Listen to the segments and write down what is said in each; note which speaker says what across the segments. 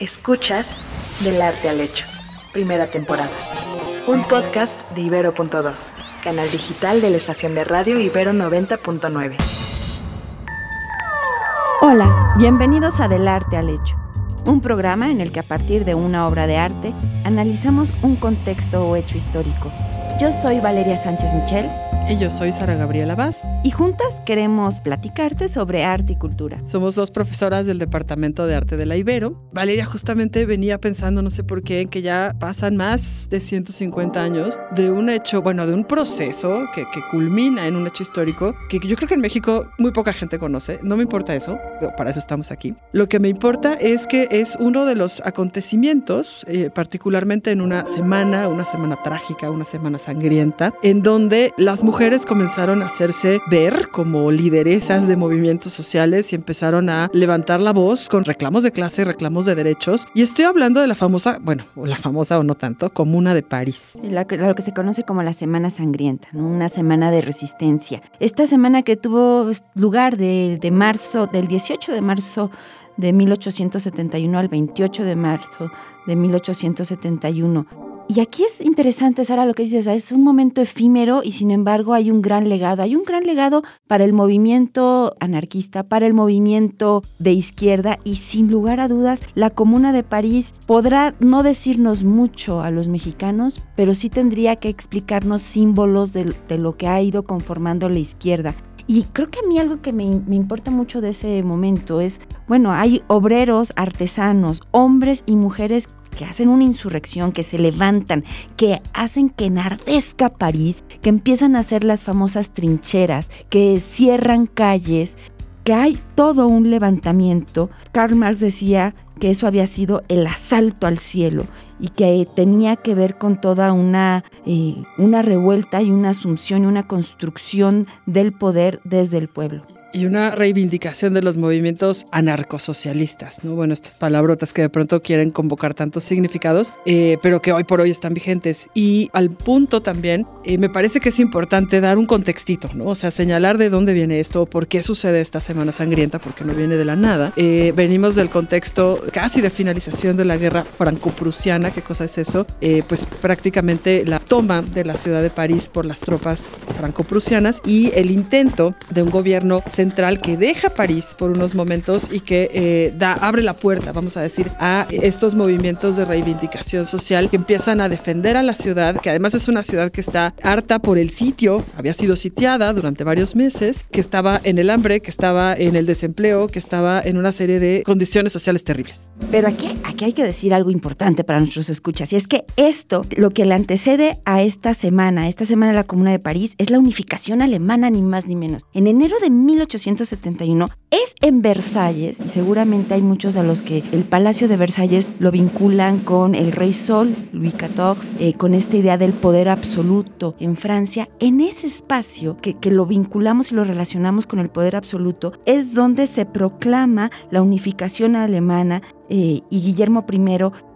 Speaker 1: Escuchas Del Arte al Hecho, primera temporada. Un podcast de Ibero.2, canal digital de la estación de radio Ibero 90.9.
Speaker 2: Hola, bienvenidos a Del Arte al Hecho, un programa en el que a partir de una obra de arte analizamos un contexto o hecho histórico. Yo soy Valeria Sánchez Michel
Speaker 3: y yo soy Sara Gabriela Vaz.
Speaker 2: Y juntas queremos platicarte sobre arte y cultura.
Speaker 3: Somos dos profesoras del Departamento de Arte de la Ibero. Valeria justamente venía pensando, no sé por qué, en que ya pasan más de 150 años de un hecho, bueno, de un proceso que, que culmina en un hecho histórico que yo creo que en México muy poca gente conoce. No me importa eso, para eso estamos aquí. Lo que me importa es que es uno de los acontecimientos, eh, particularmente en una semana, una semana trágica, una semana sangrienta, en donde las mujeres mujeres comenzaron a hacerse ver como lideresas de movimientos sociales y empezaron a levantar la voz con reclamos de clase, reclamos de derechos. Y estoy hablando de la famosa, bueno, la famosa o no tanto, Comuna de París.
Speaker 2: lo que se conoce como la Semana Sangrienta, una semana de resistencia. Esta semana que tuvo lugar de, de marzo, del 18 de marzo de 1871 al 28 de marzo de 1871 y aquí es interesante, Sara, lo que dices, es un momento efímero y sin embargo hay un gran legado. Hay un gran legado para el movimiento anarquista, para el movimiento de izquierda y sin lugar a dudas la Comuna de París podrá no decirnos mucho a los mexicanos, pero sí tendría que explicarnos símbolos de, lo que ha ido conformando la izquierda. Y creo que a mí algo que me, me, importa mucho de ese momento es, bueno, hay obreros, artesanos, hombres y mujeres que hacen una insurrección, que se levantan, que hacen que enardezca París, que empiezan a hacer las famosas trincheras, que cierran calles, que hay todo un levantamiento. Karl Marx decía que eso había sido el asalto al cielo y que tenía que ver con toda una, eh, una revuelta y una asunción y una construcción del poder desde el pueblo
Speaker 3: y una reivindicación de los movimientos anarcosocialistas, ¿no? Bueno, estas palabrotas que de pronto quieren convocar tantos significados, eh, pero que hoy por hoy están vigentes. Y al punto también, eh, me parece que es importante dar un contextito, ¿no? O sea, señalar de dónde viene esto, por qué sucede esta Semana Sangrienta, porque no viene de la nada. Eh, venimos del contexto casi de finalización de la guerra franco-prusiana, ¿qué cosa es eso? pues prácticamente la toma de la ciudad de París por las tropas franco-prusianas y el intento de un gobierno central que deja París por unos momentos y que eh, da, abre la puerta, vamos a decir, a estos movimientos de reivindicación social que empiezan a defender a la ciudad, que además es una ciudad que está harta por el sitio, había sido sitiada durante varios meses, que estaba en el hambre, que estaba en el desempleo, que estaba en una serie de condiciones sociales terribles.
Speaker 2: Pero aquí, aquí hay que decir algo importante para nuestros escuchas, y es que esto, lo que le antecede a esta semana, esta semana de la Comuna de París, es la unificación alemana, ni más ni menos. En enero de 18 1871 es en Versalles, y seguramente hay muchos a los que el Palacio de Versalles lo vinculan con el Rey Sol, Louis XIV, eh, con esta idea del poder absoluto en Francia. En ese espacio que, que lo vinculamos y lo relacionamos con el poder absoluto, es donde se proclama la unificación alemana eh, y Guillermo I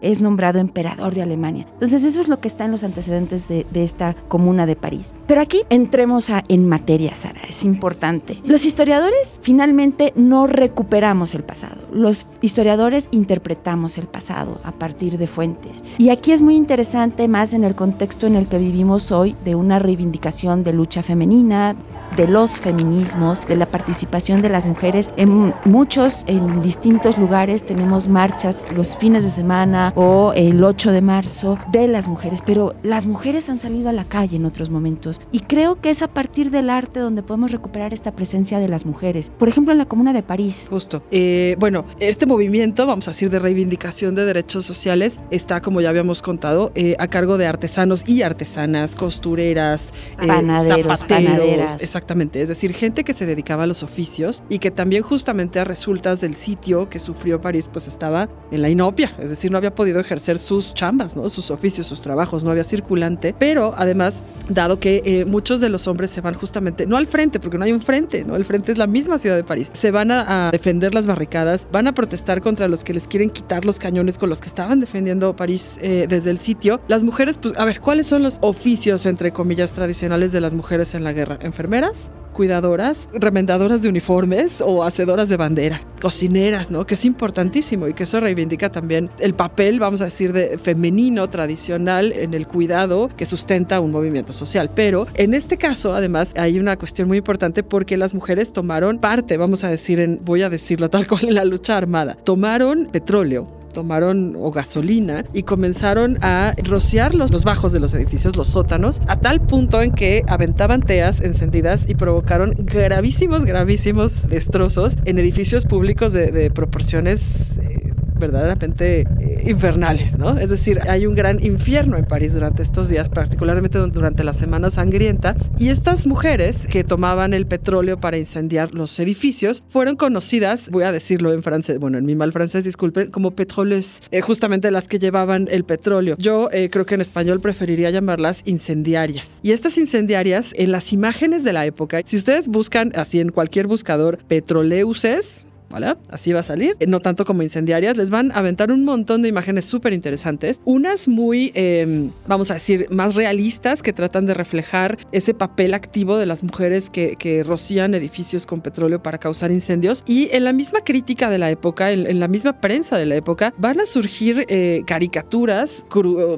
Speaker 2: es nombrado emperador de Alemania. Entonces eso es lo que está en los antecedentes de, esta comuna de París. Pero aquí entremos a, en materia, Sara, es importante. Los historiadores finalmente no recuperamos el pasado, los historiadores interpretamos el pasado a partir de fuentes. Y aquí es muy interesante más en el contexto en el que vivimos hoy de una reivindicación de lucha femenina, de los feminismos, de la participación de las mujeres. En muchos, en distintos lugares tenemos marchas los fines de semana o el 8 de marzo de las mujeres, pero las mujeres han salido a la calle en otros momentos y creo que es a partir del arte donde podemos recuperar esta presencia de las mujeres. Por ejemplo, en la Comuna de París.
Speaker 3: Justo. Eh, bueno, este movimiento, vamos a decir, de reivindicación de derechos sociales está, como ya habíamos contado, eh, a cargo de artesanos y artesanas, costureras,
Speaker 2: eh, panaderos, panaderas.
Speaker 3: Exactamente, es decir, gente que se dedicaba a los oficios y que también justamente a resultas del sitio que sufrió París, pues estaba en la inopia, es decir, no había podido ejercer sus chambas, ¿no? sus oficios, sus trabajos, no había circulante, pero además, dado que eh, muchos de los hombres se van justamente, no al frente, porque no hay un frente, ¿no? El frente es la misma ciudad de París, se van a, defender las barricadas, van a protestar contra los que les quieren quitar los cañones con los que estaban defendiendo París eh, desde el sitio. Las mujeres, pues, a ver, ¿cuáles son los oficios, entre comillas, tradicionales de las mujeres en la guerra? Enfermeras cuidadoras, remendadoras de uniformes o hacedoras de banderas, cocineras, ¿no? Que es importantísimo y que eso reivindica también el papel, vamos a decir, de femenino tradicional en el cuidado que sustenta un movimiento social. Pero en este caso, además, hay una cuestión muy importante porque las mujeres tomaron parte, vamos a decir, voy a decirlo tal cual, en la lucha armada. Tomaron petróleo, tomaron o gasolina y comenzaron a rociar los, los, bajos de los edificios, los sótanos, a tal punto en que aventaban teas encendidas y provocaron gravísimos, gravísimos destrozos en edificios públicos de, de proporciones eh, verdaderamente eh, infernales, ¿no? Es decir, hay un gran infierno en París durante estos días, particularmente durante la Semana Sangrienta, y estas mujeres que tomaban el petróleo para incendiar los edificios fueron conocidas, voy a decirlo en francés, bueno, en mi mal francés, disculpen, como petroles, eh, justamente las que llevaban el petróleo. Yo eh, creo que en español preferiría llamarlas incendiarias. Y estas incendiarias, en las imágenes de la época, si ustedes buscan así en cualquier buscador petroleuses, Así va a salir. No tanto como incendiarias. Les van a aventar un montón de imágenes súper interesantes. Unas muy, em, vamos a decir, más realistas que tratan de reflejar ese papel activo de las mujeres que, rocían edificios con petróleo para causar incendios. Y en la misma crítica de la época, en, la misma prensa de la época, van a surgir eh, caricaturas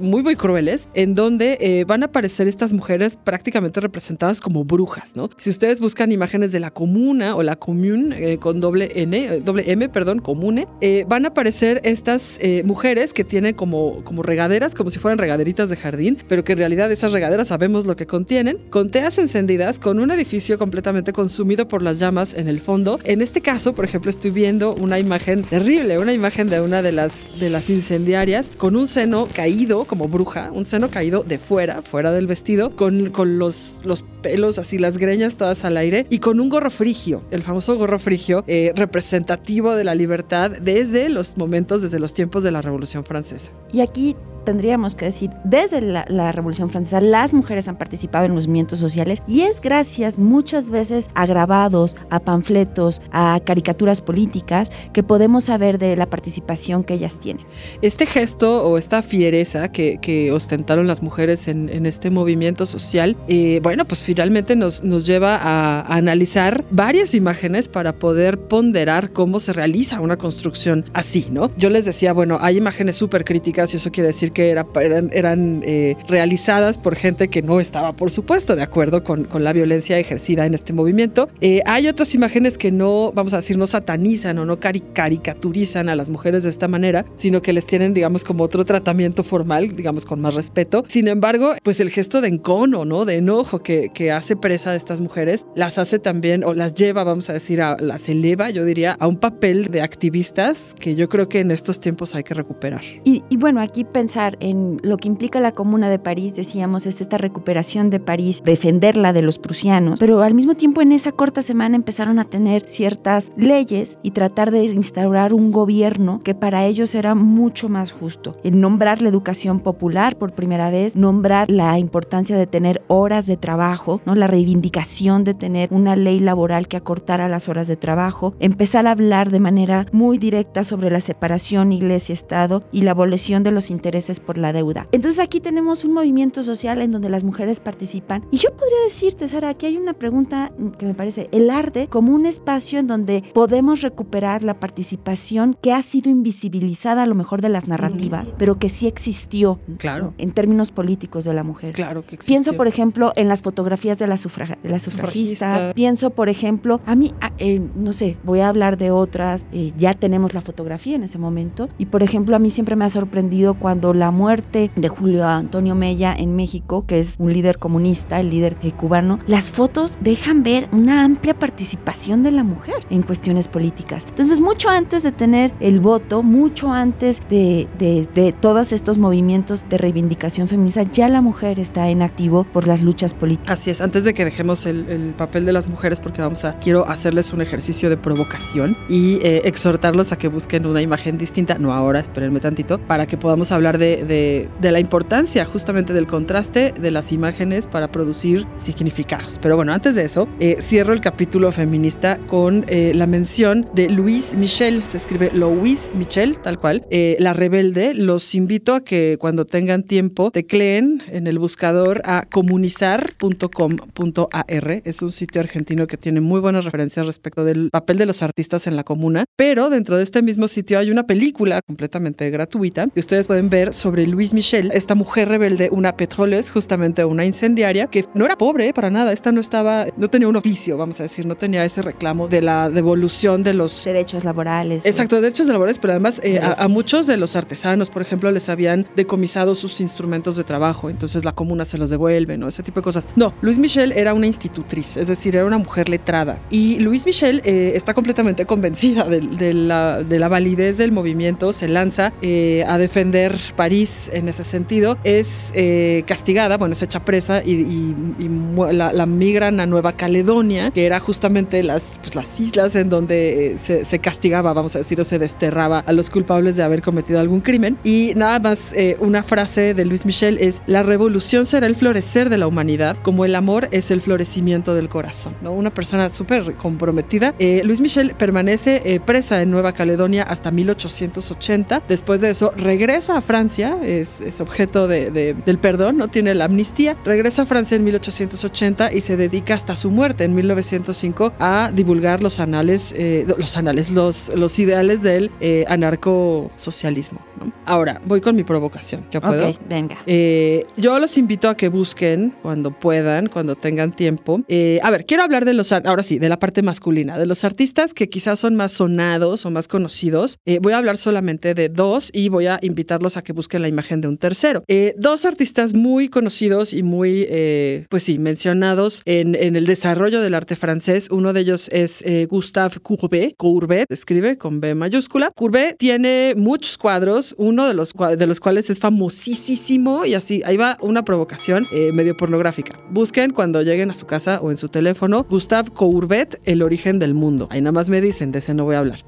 Speaker 3: muy, muy crueles en donde eh, van a aparecer estas mujeres prácticamente representadas como brujas, ¿no? Si ustedes buscan imágenes de la comuna o la commune eh, con doble N, doble M, perdón, comune, eh, van a aparecer estas eh, mujeres que tienen como, como regaderas, como si fueran regaderitas de jardín, pero que en realidad esas regaderas sabemos lo que contienen, con teas encendidas, con un edificio completamente consumido por las llamas en el fondo. En este caso, por ejemplo, estoy viendo una imagen terrible, una imagen de una de las, de las incendiarias con un seno caído como bruja, un seno caído de fuera, fuera del vestido, con, con los, los pelos así, las greñas todas al aire y con un gorro frigio, el famoso gorro frigio, eh, representa representativo de la libertad desde los momentos, desde los tiempos de la Revolución Francesa.
Speaker 2: Y aquí tendríamos que decir, desde la, Revolución Francesa, las mujeres han participado en movimientos sociales y es gracias muchas veces a grabados, a panfletos, a caricaturas políticas que podemos saber de la participación que ellas tienen.
Speaker 3: Este gesto o esta fiereza que, ostentaron las mujeres en, este movimiento social, eh, bueno, pues finalmente nos, nos lleva a, a analizar varias imágenes para poder ponderar cómo se realiza una construcción así, ¿no? Yo les decía, bueno, hay imágenes súper críticas y eso quiere decir era, eran, eran eh, realizadas por gente que no estaba, por supuesto, de acuerdo con, con la violencia ejercida en este movimiento. Eh, hay otras imágenes que no, vamos a decir, no satanizan o no caricaturizan a las mujeres de esta manera, sino que les tienen, digamos, como otro tratamiento formal, digamos, con más respeto. Sin embargo, pues el gesto de encono, ¿no? De enojo que, que hace presa a estas mujeres, las hace también, o las lleva, vamos a decir, a, las eleva, yo diría, a un papel de activistas que yo creo que en estos tiempos hay que recuperar.
Speaker 2: Y, y bueno, aquí pensar en lo que implica la Comuna de París, decíamos, es esta recuperación de París, defenderla de los prusianos, pero al mismo tiempo en esa corta semana empezaron a tener ciertas leyes y tratar de instaurar un gobierno que para ellos era mucho más justo. El nombrar la educación popular por primera vez, nombrar la importancia de tener horas de trabajo, ¿no? la reivindicación de tener una ley laboral que acortara las horas de trabajo, empezar a hablar de manera muy directa sobre la separación iglesia-estado y la abolición de los intereses por la deuda. Entonces aquí tenemos un movimiento social en donde las mujeres participan. Y yo podría decirte, Sara, aquí hay una pregunta que me parece, el arte como un espacio en donde podemos recuperar la participación que ha sido invisibilizada a lo mejor de las narrativas, pero que sí existió
Speaker 3: claro.
Speaker 2: en términos políticos de la mujer.
Speaker 3: Claro que existió.
Speaker 2: Pienso, por ejemplo, en las fotografías de las, de las sufragistas. Pienso, por ejemplo, a mí, eh, no sé, voy a hablar de otras, eh, ya tenemos la fotografía en ese momento. Y, por ejemplo, a mí siempre me ha sorprendido cuando la muerte de Julio Antonio Mella en México, que es un líder comunista, el líder eh, cubano, las fotos dejan ver una amplia participación de la mujer en cuestiones políticas. Entonces, mucho antes de tener el voto, mucho antes de, de, todos estos movimientos de reivindicación feminista, ya la mujer está en activo por las luchas políticas.
Speaker 3: Así es, antes de que dejemos el, el papel de las mujeres, porque vamos a, quiero hacerles un ejercicio de provocación y eh, exhortarlos a que busquen una imagen distinta, no ahora, espérenme tantito, para que podamos hablar de de, la importancia justamente del contraste de las imágenes para producir significados. Pero bueno, antes de eso, eh, cierro el capítulo feminista con eh, la mención de Louise Michel, se escribe Louise Michel, tal cual, eh, la rebelde. Los invito a que cuando tengan tiempo tecleen en el buscador a comunizar.com.ar. Es un sitio argentino que tiene muy buenas referencias respecto del papel de los artistas en la comuna, pero dentro de este mismo sitio hay una película completamente gratuita que ustedes pueden ver sobre Louise Michel, esta mujer rebelde, una petroles, justamente una incendiaria, que no era pobre para nada, esta no estaba, no tenía un oficio, vamos a decir, no tenía ese reclamo de la devolución de los
Speaker 2: derechos laborales.
Speaker 3: Exacto, derechos laborales, pero además eh, a, a, muchos de los artesanos, por ejemplo, les habían decomisado sus instrumentos de trabajo, entonces la comuna se los devuelve, ¿no? Ese tipo de cosas. No, Louise Michel era una institutriz, es decir, era una mujer letrada. Y Louise Michel eh, está completamente convencida de, de, la, de, la, validez del movimiento, se lanza eh, a defender París en ese sentido, es eh, castigada, bueno, es hecha presa y, y, y la, la, migran a Nueva Caledonia, que era justamente las, pues, las islas en donde eh, se, se, castigaba, vamos a decir, o se desterraba a los culpables de haber cometido algún crimen. Y nada más, eh, una frase de Luis Michel es, la revolución será el florecer de la humanidad, como el amor es el florecimiento del corazón. ¿no? Una persona súper comprometida. Eh, Luis Michel permanece eh, presa en Nueva Caledonia hasta 1880. Después de eso, regresa a Francia, es, es objeto de, de, del perdón, no tiene la amnistía. Regresa a Francia en 1880 y se dedica hasta su muerte en 1905 a divulgar los anales, eh, los anales, los, los ideales del eh, anarcosocialismo. ¿no? Ahora, voy con mi provocación. ¿Ya puedo?
Speaker 2: Ok, venga.
Speaker 3: Eh, yo los invito a que busquen cuando puedan, cuando tengan tiempo. Eh, a ver, quiero hablar de los, ahora sí, de la parte masculina, de los artistas que quizás son más sonados o más conocidos. Eh, voy a hablar solamente de dos y voy a invitarlos a que busquen la imagen de un tercero. Eh, dos artistas muy conocidos y muy, eh, pues sí, mencionados en, el desarrollo del arte francés. Uno de ellos es eh, Gustave Courbet. Courbet escribe con B mayúscula. Courbet tiene muchos cuadros, uno de los, de los cuales es famosísimo y así, ahí va una provocación medio pornográfica. Busquen cuando lleguen a su casa o en su teléfono Gustave Courbet, El origen del mundo. Ahí nada más me dicen, de ese no voy a hablar.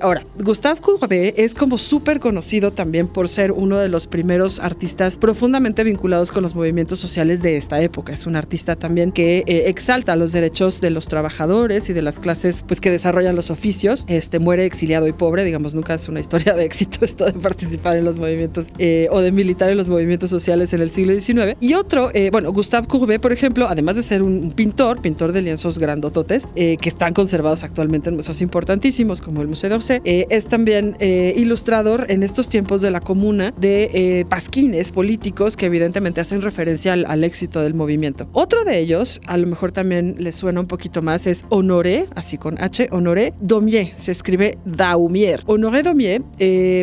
Speaker 3: Ahora, Gustave Courbet es como súper conocido también por ser uno de los primeros artistas profundamente vinculados con los movimientos sociales de esta época. Es un artista también que eh, exalta los derechos de los trabajadores y de las clases pues que desarrollan los oficios. Este muere exiliado y pobre, digamos, nunca es una historia de éxito esto de participar en los movimientos eh, o de militar en los movimientos sociales en el siglo XIX. Y otro, eh, bueno, Gustave Courbet, por ejemplo, además de ser un pintor, pintor de lienzos grandototes, eh, que están conservados actualmente en museos importantísimos como el Museo d'Orsay, es también ilustrador en estos tiempos de la comuna de pasquines políticos que evidentemente hacen referencia al, éxito del movimiento. Otro de ellos, a lo mejor también les suena un poquito más, es Honoré, así con H, Honoré Daumier, se escribe Daumier. Honoré Daumier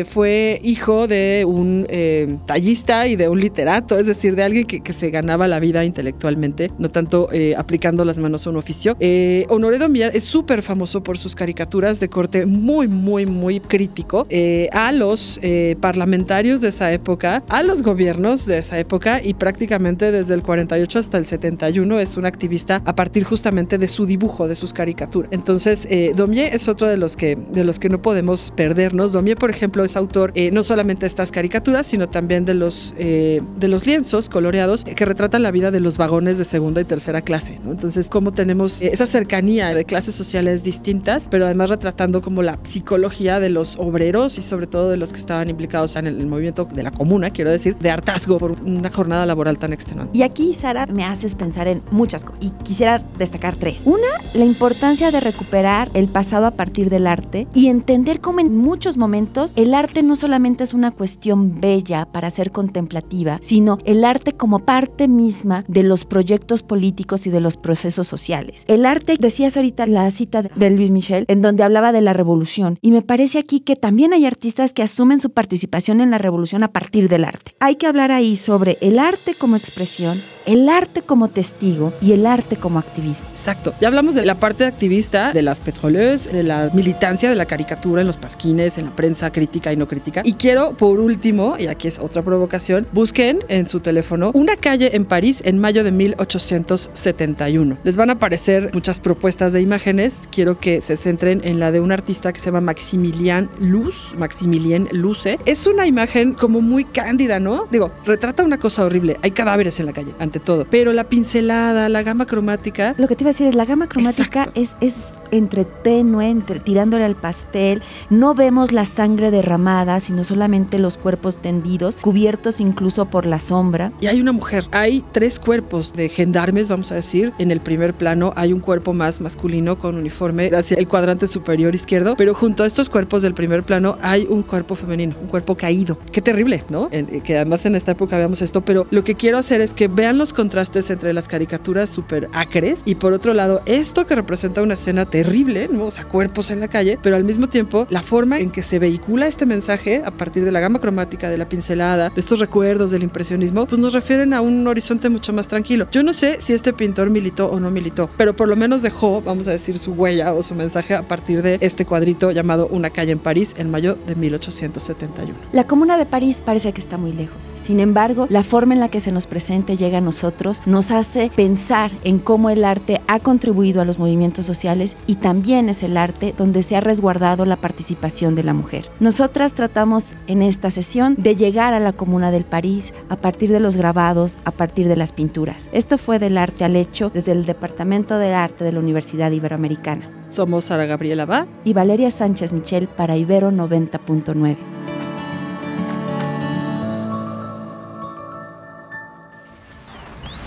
Speaker 3: fue hijo de un eh, tallista y de un literato, es decir, de alguien que, se ganaba la vida intelectualmente, no tanto eh, aplicando las manos a un oficio. Eh, Honoré Daumier es súper famoso por sus caricaturas de corte muy, muy, muy crítico eh, a los parlamentarios de esa época, a los gobiernos de esa época y prácticamente desde el 48 hasta el 71 es un activista a partir justamente de su dibujo, de sus caricaturas. Entonces, Daumier es otro de los que, de los que no podemos perdernos. Daumier, por ejemplo, es autor no solamente de estas caricaturas, sino también de los, eh, de los lienzos coloreados que retratan la vida de los vagones de segunda y tercera clase. ¿no? Entonces, cómo tenemos esa cercanía de clases sociales distintas, pero además retratando como la psicología de los obreros y sobre todo de los que estaban implicados en el, el movimiento de la comuna, quiero decir, de hartazgo por una jornada laboral tan extenuante.
Speaker 2: Y aquí, Sara, me haces pensar en muchas cosas y quisiera destacar tres. Una, la importancia de recuperar el pasado a partir del arte y entender cómo en muchos momentos el arte no solamente es una cuestión bella para ser contemplativa, sino el arte como parte misma de los proyectos políticos y de los procesos sociales. El arte, decías ahorita la cita de Luis Michel, en donde hablaba de la revolución, y me parece aquí que también hay artistas que asumen su participación en la revolución a partir del arte. Hay que hablar ahí sobre el arte como expresión, el arte como testigo y el arte como activismo.
Speaker 3: Exacto. Ya hablamos de la parte activista, de las petroleuses, de la militancia de la caricatura en los pasquines, en la prensa crítica y no crítica. Y quiero, por último, y aquí es otra provocación, busquen en su teléfono una calle en París en mayo de 1871. Les van a aparecer muchas propuestas de imágenes. Quiero que se centren en la de un artista que se llama Maximilien Luz, Maximilien Luce. Es una imagen como muy cándida, ¿no? Digo, retrata una cosa horrible. Hay cadáveres en la calle, ante todo. Pero la pincelada, la gama cromática.
Speaker 2: Lo que te iba a decir es, la gama cromática es, es entre tenue, entre tirándole al pastel. No vemos la sangre derramada, sino solamente los cuerpos tendidos, cubiertos incluso por la sombra.
Speaker 3: Y hay una mujer. Hay tres cuerpos de gendarmes, vamos a decir. En el primer plano hay un cuerpo más masculino con uniforme hacia el cuadrante superior izquierdo, pero junto a estos cuerpos del primer plano hay un cuerpo femenino, un cuerpo caído. Qué terrible, ¿no? En, que además en esta época veamos esto, pero lo que quiero hacer es que vean los contrastes entre las caricaturas súper acres y por otro lado esto que representa una escena terrible, ¿no? o sea, cuerpos en la calle, pero al mismo tiempo la forma en que se vehicula este mensaje a partir de la gama cromática, de la pincelada, de estos recuerdos del impresionismo, pues nos refieren a un horizonte mucho más tranquilo. Yo no sé si este pintor militó o no militó, pero por lo menos dejó, vamos a decir, su huella o su mensaje a partir de este cuadrito llamado Una calle en París en mayo de 1871.
Speaker 2: La comuna de París parece que está muy lejos. Sin embargo, la forma en la que se nos presente llega a nosotros nos hace pensar en cómo el arte ha contribuido a los movimientos sociales y también es el arte donde se ha resguardado la participación de la mujer. Nosotras tratamos en esta sesión de llegar a la Comuna del París a partir de los grabados, a partir de las pinturas. Esto fue del arte al hecho desde el Departamento de Arte de la Universidad Iberoamericana.
Speaker 3: Somos Sara Gabriela Ba
Speaker 2: y Valeria Sánchez Michel para Ibero 90.9.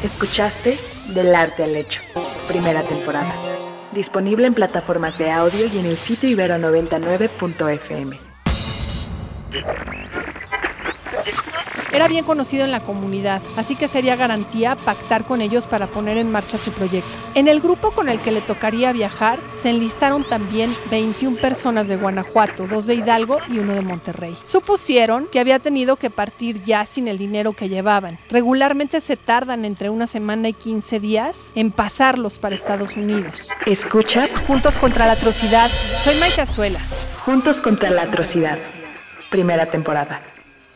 Speaker 1: Escuchaste Del Arte al Hecho, primera temporada. Disponible en plataformas de audio y en el sitio ibero99.fm.
Speaker 4: Era bien conocido en la comunidad, así que sería garantía pactar con ellos para poner en marcha su proyecto. En el grupo con el que le tocaría viajar se enlistaron también 21 personas de Guanajuato, dos de Hidalgo y uno de Monterrey. Supusieron que había tenido que partir ya sin el dinero que llevaban. Regularmente se tardan entre una semana y 15 días en pasarlos para Estados Unidos.
Speaker 1: Escucha
Speaker 4: Juntos contra la atrocidad. Soy Maite Azuela.
Speaker 1: Juntos contra la atrocidad, primera temporada.